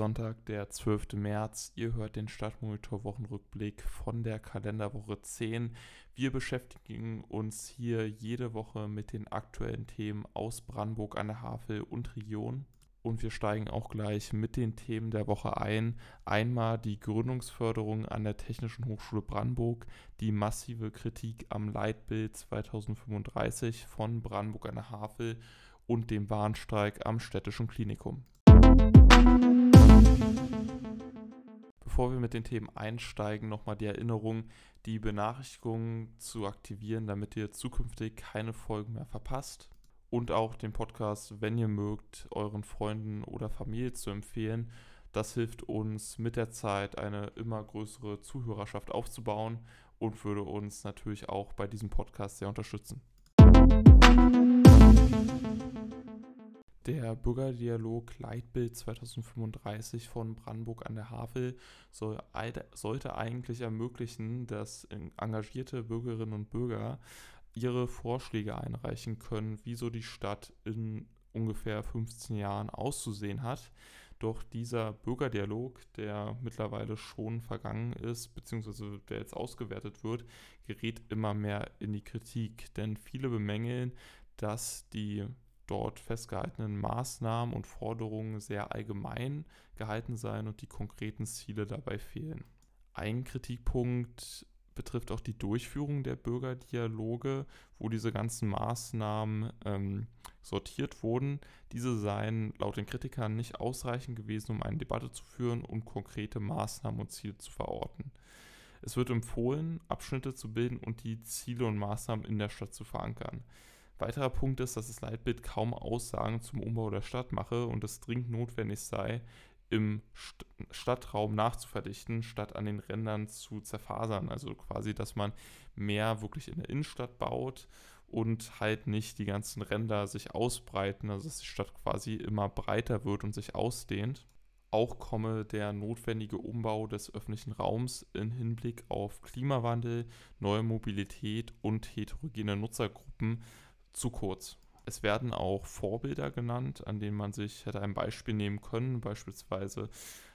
Sonntag, der 12. März. Ihr hört den Stadtmonitor Wochenrückblick von der Kalenderwoche 10. Wir beschäftigen uns hier jede Woche mit den aktuellen Themen aus Brandenburg an der Havel und Region. Und wir steigen auch gleich mit den Themen der Woche ein. Einmal die Gründungsförderung an der Technischen Hochschule Brandenburg, die massive Kritik am Leitbild 2035 von Brandenburg an der Havel und dem Warnstreik am städtischen Klinikum. Bevor wir mit den Themen einsteigen, nochmal die Erinnerung, die Benachrichtigungen zu aktivieren, damit ihr zukünftig keine Folgen mehr verpasst. Und auch den Podcast, wenn ihr mögt, euren Freunden oder Familie zu empfehlen. Das hilft uns mit der Zeit eine immer größere Zuhörerschaft aufzubauen und würde uns natürlich auch bei diesem Podcast sehr unterstützen. Der Bürgerdialog Leitbild 2035 von Brandenburg an der Havel soll, sollte eigentlich ermöglichen, dass engagierte Bürgerinnen und Bürger ihre Vorschläge einreichen können, wie so die Stadt in ungefähr 15 Jahren auszusehen hat. Doch dieser Bürgerdialog, der mittlerweile schon vergangen ist, beziehungsweise der jetzt ausgewertet wird, gerät immer mehr in die Kritik. Denn viele bemängeln, dass die dort festgehaltenen Maßnahmen und Forderungen sehr allgemein gehalten seien und die konkreten Ziele dabei fehlen. Ein Kritikpunkt betrifft auch die Durchführung der Bürgerdialoge, wo diese ganzen Maßnahmen ähm, sortiert wurden. Diese seien laut den Kritikern nicht ausreichend gewesen, um eine Debatte zu führen und konkrete Maßnahmen und Ziele zu verorten. Es wird empfohlen, Abschnitte zu bilden und die Ziele und Maßnahmen in der Stadt zu verankern. Weiterer Punkt ist, dass das Leitbild kaum Aussagen zum Umbau der Stadt mache und es dringend notwendig sei, im St Stadtraum nachzuverdichten, statt an den Rändern zu zerfasern. Also quasi, dass man mehr wirklich in der Innenstadt baut und halt nicht die ganzen Ränder sich ausbreiten, also dass die Stadt quasi immer breiter wird und sich ausdehnt. Auch komme der notwendige Umbau des öffentlichen Raums in Hinblick auf Klimawandel, neue Mobilität und heterogene Nutzergruppen zu kurz. Es werden auch Vorbilder genannt, an denen man sich hätte ein Beispiel nehmen können, beispielsweise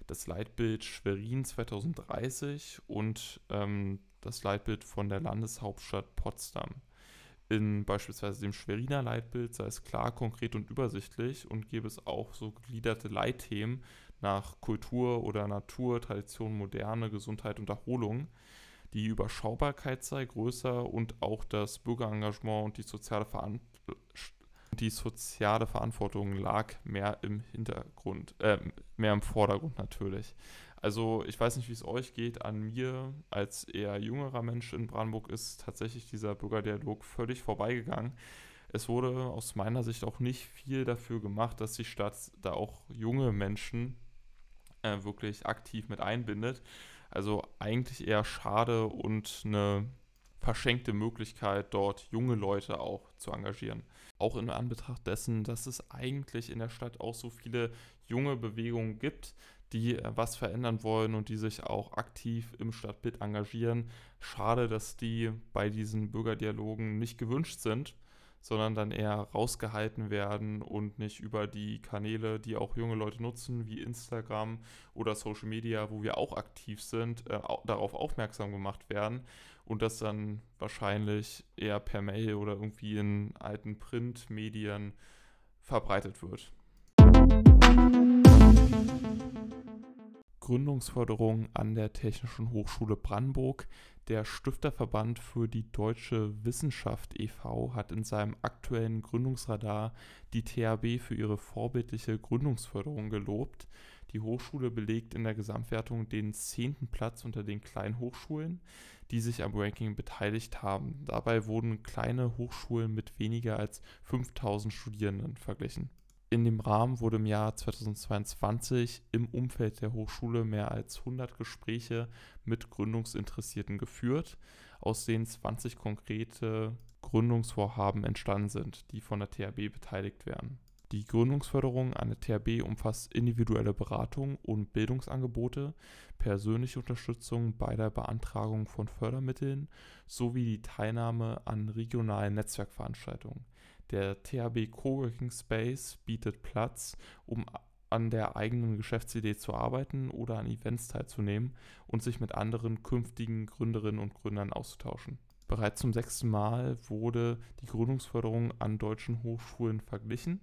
das Leitbild Schwerin 2030 und ähm, das Leitbild von der Landeshauptstadt Potsdam. In beispielsweise dem Schweriner Leitbild sei es klar, konkret und übersichtlich und gäbe es auch so gegliederte Leitthemen nach Kultur oder Natur, Tradition, Moderne, Gesundheit und Erholung. Die Überschaubarkeit sei größer und auch das Bürgerengagement und die soziale, Veran die soziale Verantwortung lag mehr im Hintergrund, äh, mehr im Vordergrund natürlich. Also ich weiß nicht, wie es euch geht. An mir als eher jüngerer Mensch in Brandenburg ist tatsächlich dieser Bürgerdialog völlig vorbeigegangen. Es wurde aus meiner Sicht auch nicht viel dafür gemacht, dass die Stadt da auch junge Menschen äh, wirklich aktiv mit einbindet. Also eigentlich eher schade und eine verschenkte Möglichkeit, dort junge Leute auch zu engagieren. Auch in Anbetracht dessen, dass es eigentlich in der Stadt auch so viele junge Bewegungen gibt, die äh, was verändern wollen und die sich auch aktiv im Stadtbild engagieren. Schade, dass die bei diesen Bürgerdialogen nicht gewünscht sind sondern dann eher rausgehalten werden und nicht über die Kanäle, die auch junge Leute nutzen, wie Instagram oder Social Media, wo wir auch aktiv sind, äh, darauf aufmerksam gemacht werden und das dann wahrscheinlich eher per Mail oder irgendwie in alten Printmedien verbreitet wird. Gründungsförderung an der Technischen Hochschule Brandenburg. Der Stifterverband für die deutsche Wissenschaft e.V. hat in seinem aktuellen Gründungsradar die THB für ihre vorbildliche Gründungsförderung gelobt. Die Hochschule belegt in der Gesamtwertung den zehnten Platz unter den kleinen Hochschulen, die sich am Ranking beteiligt haben. Dabei wurden kleine Hochschulen mit weniger als 5000 Studierenden verglichen. In dem Rahmen wurde im Jahr 2022 im Umfeld der Hochschule mehr als 100 Gespräche mit Gründungsinteressierten geführt, aus denen 20 konkrete Gründungsvorhaben entstanden sind, die von der THB beteiligt werden. Die Gründungsförderung an der THB umfasst individuelle Beratung und Bildungsangebote, persönliche Unterstützung bei der Beantragung von Fördermitteln sowie die Teilnahme an regionalen Netzwerkveranstaltungen. Der THB Coworking Space bietet Platz, um an der eigenen Geschäftsidee zu arbeiten oder an Events teilzunehmen und sich mit anderen künftigen Gründerinnen und Gründern auszutauschen. Bereits zum sechsten Mal wurde die Gründungsförderung an deutschen Hochschulen verglichen,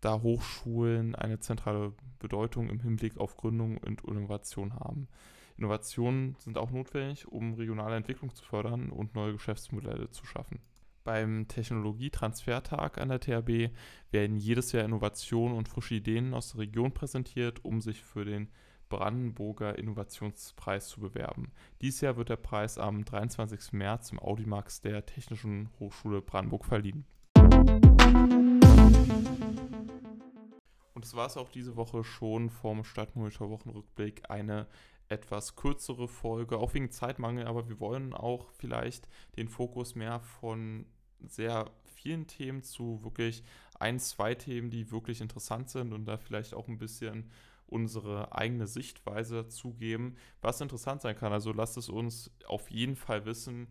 da Hochschulen eine zentrale Bedeutung im Hinblick auf Gründung und Innovation haben. Innovationen sind auch notwendig, um regionale Entwicklung zu fördern und neue Geschäftsmodelle zu schaffen. Beim Technologietransfertag an der THB werden jedes Jahr Innovationen und frische Ideen aus der Region präsentiert, um sich für den Brandenburger Innovationspreis zu bewerben. Dieses Jahr wird der Preis am 23. März im Audimax der Technischen Hochschule Brandenburg verliehen. Und das war es auch diese Woche schon vom Stadtmonitor Wochenrückblick. Eine etwas kürzere Folge, auch wegen Zeitmangel, aber wir wollen auch vielleicht den Fokus mehr von sehr vielen Themen zu wirklich ein, zwei Themen, die wirklich interessant sind und da vielleicht auch ein bisschen unsere eigene Sichtweise zugeben, was interessant sein kann. Also lasst es uns auf jeden Fall wissen,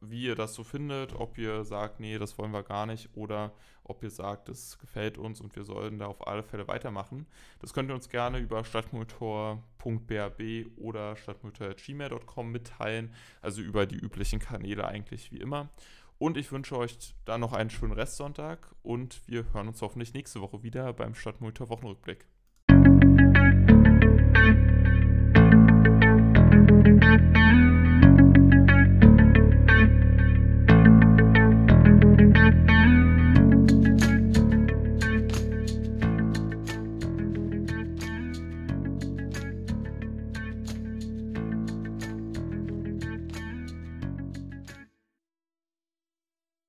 wie ihr das so findet, ob ihr sagt, nee, das wollen wir gar nicht oder ob ihr sagt, es gefällt uns und wir sollen da auf alle Fälle weitermachen. Das könnt ihr uns gerne über stadtmotor.brb oder stadtmotor.gmail.com mitteilen, also über die üblichen Kanäle eigentlich wie immer. Und ich wünsche euch dann noch einen schönen Restsonntag und wir hören uns hoffentlich nächste Woche wieder beim Stadtmonitor Wochenrückblick. Musik